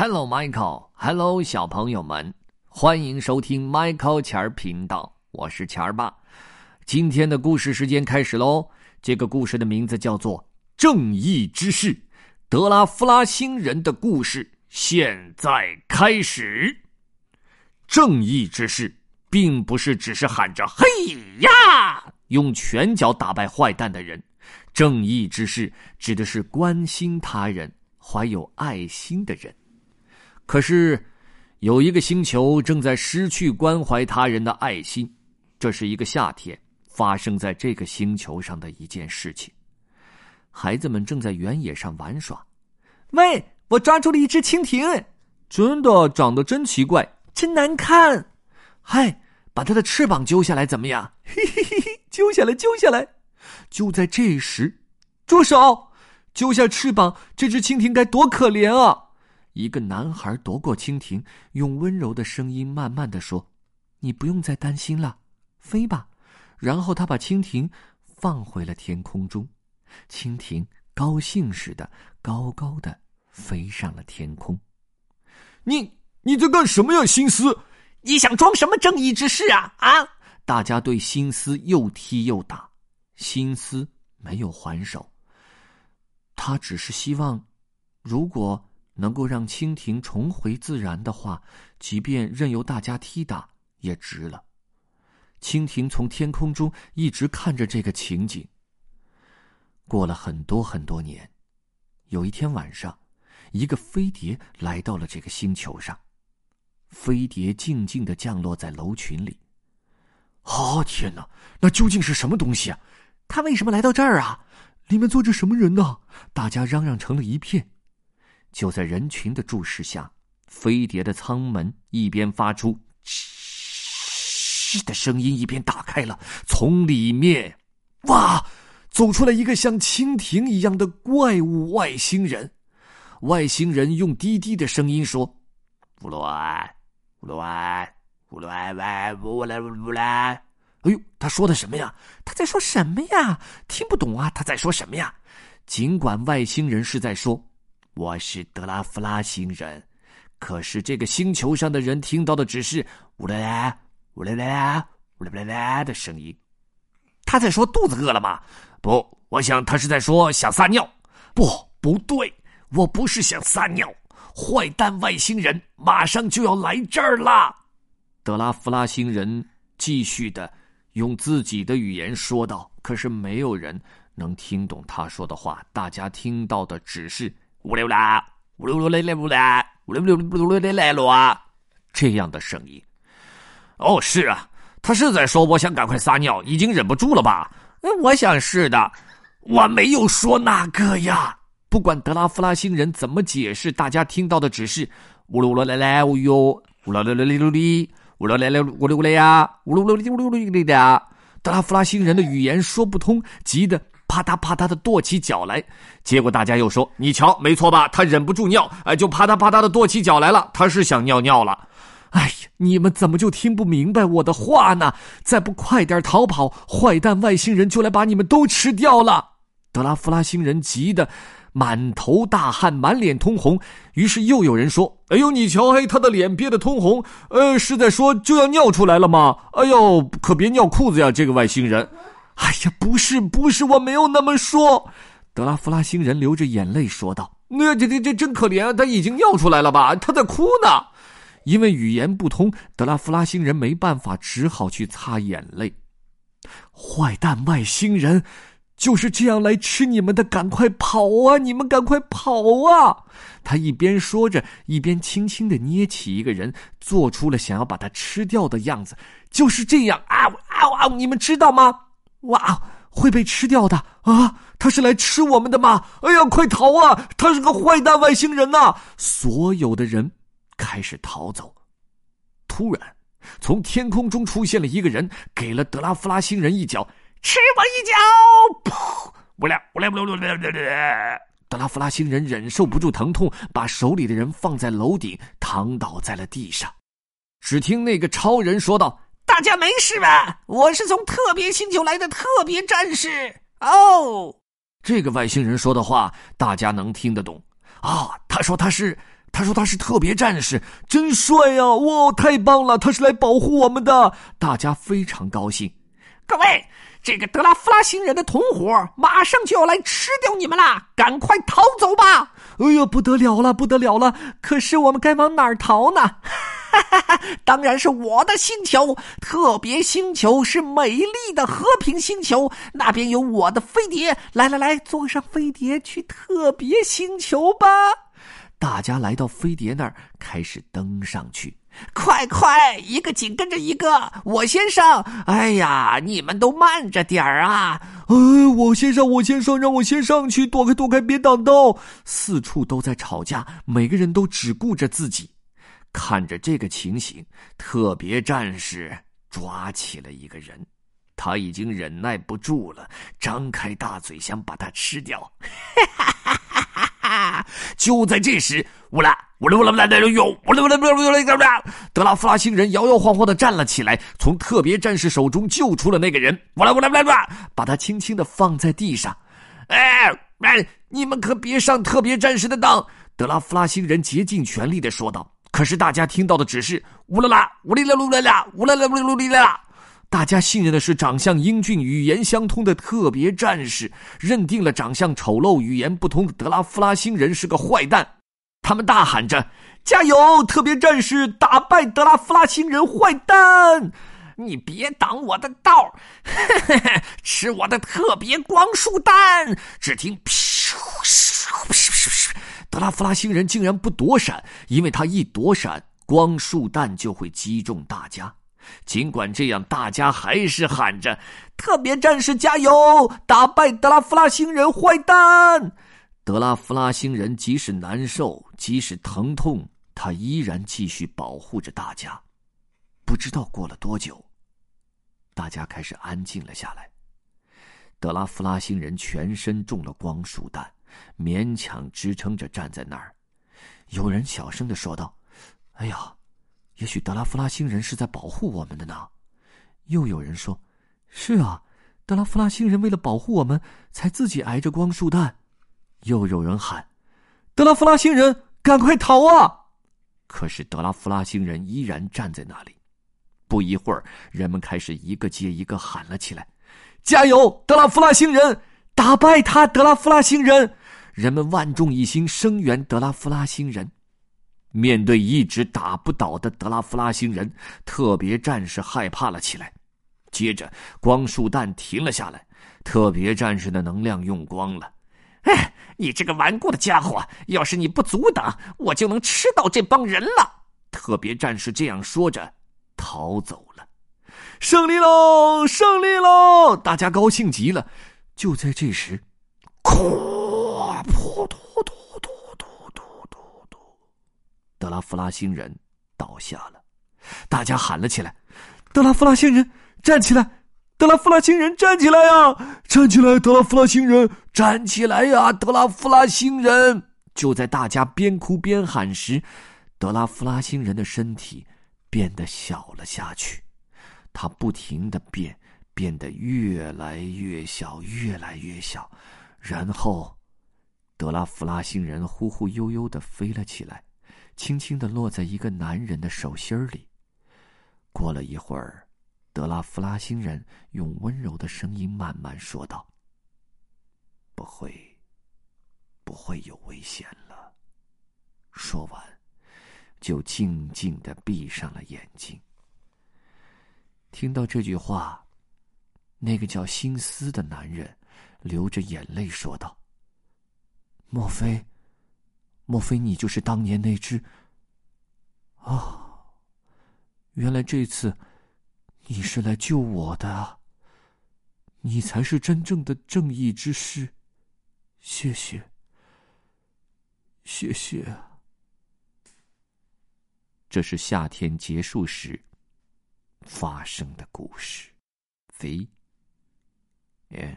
Hello, Michael. Hello，小朋友们，欢迎收听 Michael 钱儿频道，我是钱儿爸。今天的故事时间开始喽。这个故事的名字叫做《正义之士》，德拉夫拉星人的故事现在开始。正义之士并不是只是喊着“嘿呀”，用拳脚打败坏蛋的人。正义之士指的是关心他人、怀有爱心的人。可是，有一个星球正在失去关怀他人的爱心。这是一个夏天发生在这个星球上的一件事情。孩子们正在原野上玩耍。喂，我抓住了一只蜻蜓，真的长得真奇怪，真难看。嗨，把它的翅膀揪下来怎么样？嘿嘿嘿嘿，揪下来，揪下来。就在这时，住手！揪下翅膀，这只蜻蜓该多可怜啊！一个男孩夺过蜻蜓，用温柔的声音慢慢的说：“你不用再担心了，飞吧。”然后他把蜻蜓放回了天空中，蜻蜓高兴似的高高的飞上了天空。你你在干什么呀，心思？你想装什么正义之士啊？啊！大家对心思又踢又打，心思没有还手。他只是希望，如果。能够让蜻蜓重回自然的话，即便任由大家踢打也值了。蜻蜓从天空中一直看着这个情景。过了很多很多年，有一天晚上，一个飞碟来到了这个星球上。飞碟静静的降落在楼群里。啊天哪，那究竟是什么东西啊？他为什么来到这儿啊？里面坐着什么人呢？大家嚷嚷成了一片。就在人群的注视下，飞碟的舱门一边发出“嘘”的声音，一边打开了。从里面，哇，走出来一个像蜻蜓一样的怪物外星人。外星人用低低的声音说：“乌兰，乌兰，乌兰，乌兰，乌兰。”哎呦，他说的什么呀？他在说什么呀？听不懂啊！他在说什么呀？尽管外星人是在说。我是德拉夫拉星人，可是这个星球上的人听到的只是“呜啦啦，呜啦啦，呜啦啦啦”的声音。他在说肚子饿了吗？不，我想他是在说想撒尿。不，不对，我不是想撒尿。坏蛋外星人马上就要来这儿啦！德拉夫拉星人继续的用自己的语言说道。可是没有人能听懂他说的话，大家听到的只是。乌溜啦，乌溜溜来来乌啦，乌溜溜乌溜溜来了，这样的声音。哦，是啊，他是在说我想赶快撒尿，已经忍不住了吧？嗯我想是的，我没有说那个呀。不管德拉夫拉星人怎么解释，大家听到的只是乌噜噜来来乌哟，乌噜噜噜噜哩，乌噜来来乌噜来呀，乌噜噜哩乌噜哩哩的。德拉夫拉星人的语言说不通，急得。啪嗒啪嗒的跺起脚来，结果大家又说：“你瞧，没错吧？他忍不住尿，哎，就啪嗒啪嗒的跺起脚来了。他是想尿尿了。”哎呀，你们怎么就听不明白我的话呢？再不快点逃跑，坏蛋外星人就来把你们都吃掉了！德拉夫拉星人急得满头大汗，满脸通红。于是又有人说：“哎呦，你瞧，嘿，他的脸憋得通红，呃，是在说就要尿出来了吗？哎呦，可别尿裤子呀，这个外星人。”哎呀，不是不是，我没有那么说。德拉夫拉星人流着眼泪说道：“那这这这真可怜，他已经尿出来了吧？他在哭呢。”因为语言不通，德拉夫拉星人没办法，只好去擦眼泪。坏蛋外星人就是这样来吃你们的，赶快跑啊！你们赶快跑啊！他一边说着，一边轻轻的捏起一个人，做出了想要把他吃掉的样子。就是这样啊啊啊！你们知道吗？哇，会被吃掉的啊！他是来吃我们的吗？哎呀，快逃啊！他是个坏蛋外星人呐！所有的人开始逃走。突然，从天空中出现了一个人，给了德拉夫拉星人一脚，吃我一脚！噗！不了，不了，不了，不，不！德拉夫拉星人忍受不住疼痛，把手里的人放在楼顶，躺倒在了地上。只听那个超人说道。大家没事吧？我是从特别星球来的特别战士哦。这个外星人说的话，大家能听得懂啊。他说他是，他说他是特别战士，真帅呀！哇，太棒了！他是来保护我们的，大家非常高兴。各位，这个德拉夫拉星人的同伙马上就要来吃掉你们啦！赶快逃走吧！哎呀，不得了了，不得了了！可是我们该往哪儿逃呢？哈哈哈！当然是我的星球，特别星球是美丽的和平星球，那边有我的飞碟。来来来，坐上飞碟去特别星球吧！大家来到飞碟那儿，开始登上去。快快，一个紧跟着一个，我先上！哎呀，你们都慢着点儿啊！哎，我先上，我先上，让我先上去，躲开，躲开，别挡道！四处都在吵架，每个人都只顾着自己。看着这个情形，特别战士抓起了一个人，他已经忍耐不住了，张开大嘴想把他吃掉。就在这时，乌拉乌拉乌拉乌拉乌拉乌拉乌拉乌拉乌拉乌拉，德拉夫拉星人摇摇晃晃的站了起来，从特别战士手中救出了那个人，乌拉乌拉乌拉乌拉，把他轻轻的放在地上。哎哎，你们可别上特别战士的当！德拉夫拉星人竭尽全力的说道。可是大家听到的只是乌拉拉乌里拉噜啦啦乌拉拉乌里噜哩啦，大家信任的是长相英俊、语言相通的特别战士，认定了长相丑陋、语言不通的德拉夫拉星人是个坏蛋。他们大喊着：“加油，特别战士，打败德拉夫拉星人坏蛋！你别挡我的道嘿嘿嘿，吃我的特别光束弹！”只听“噗噗噗噗”。德拉夫拉星人竟然不躲闪，因为他一躲闪，光束弹就会击中大家。尽管这样，大家还是喊着：“特别战士加油，打败德拉夫拉星人坏蛋！”德拉夫拉星人即使难受，即使疼痛，他依然继续保护着大家。不知道过了多久，大家开始安静了下来。德拉夫拉星人全身中了光束弹。勉强支撑着站在那儿，有人小声的说道：“哎呀，也许德拉夫拉星人是在保护我们的呢。”又有人说：“是啊，德拉夫拉星人为了保护我们，才自己挨着光束弹。”又有人喊：“德拉夫拉星人，赶快逃啊！”可是德拉夫拉星人依然站在那里。不一会儿，人们开始一个接一个喊了起来：“加油，德拉夫拉星人！打败他，德拉夫拉星人！”人们万众一心声援德拉夫拉星人。面对一直打不倒的德拉夫拉星人，特别战士害怕了起来。接着，光束弹停了下来，特别战士的能量用光了。哎，你这个顽固的家伙！要是你不阻挡，我就能吃到这帮人了。特别战士这样说着，逃走了。胜利喽！胜利喽！大家高兴极了。就在这时，哐！噗嘟嘟嘟嘟嘟嘟嘟，德拉夫拉星人倒下了，大家喊了起来：“德拉夫拉星人站起来！德拉夫拉星人站起来呀！站起来！德拉夫拉星人站起来呀！德拉夫拉星人！”就在大家边哭边喊时，德拉夫拉星人的身体变得小了下去，他不停的变，变得越来越小，越来越小，然后。德拉夫拉星人忽忽悠悠的飞了起来，轻轻的落在一个男人的手心里。过了一会儿，德拉夫拉星人用温柔的声音慢慢说道：“不会，不会有危险了。”说完，就静静的闭上了眼睛。听到这句话，那个叫辛斯的男人流着眼泪说道。莫非，莫非你就是当年那只？啊，原来这次你是来救我的，你才是真正的正义之师。谢谢，谢谢。这是夏天结束时发生的故事。飞 Yeah.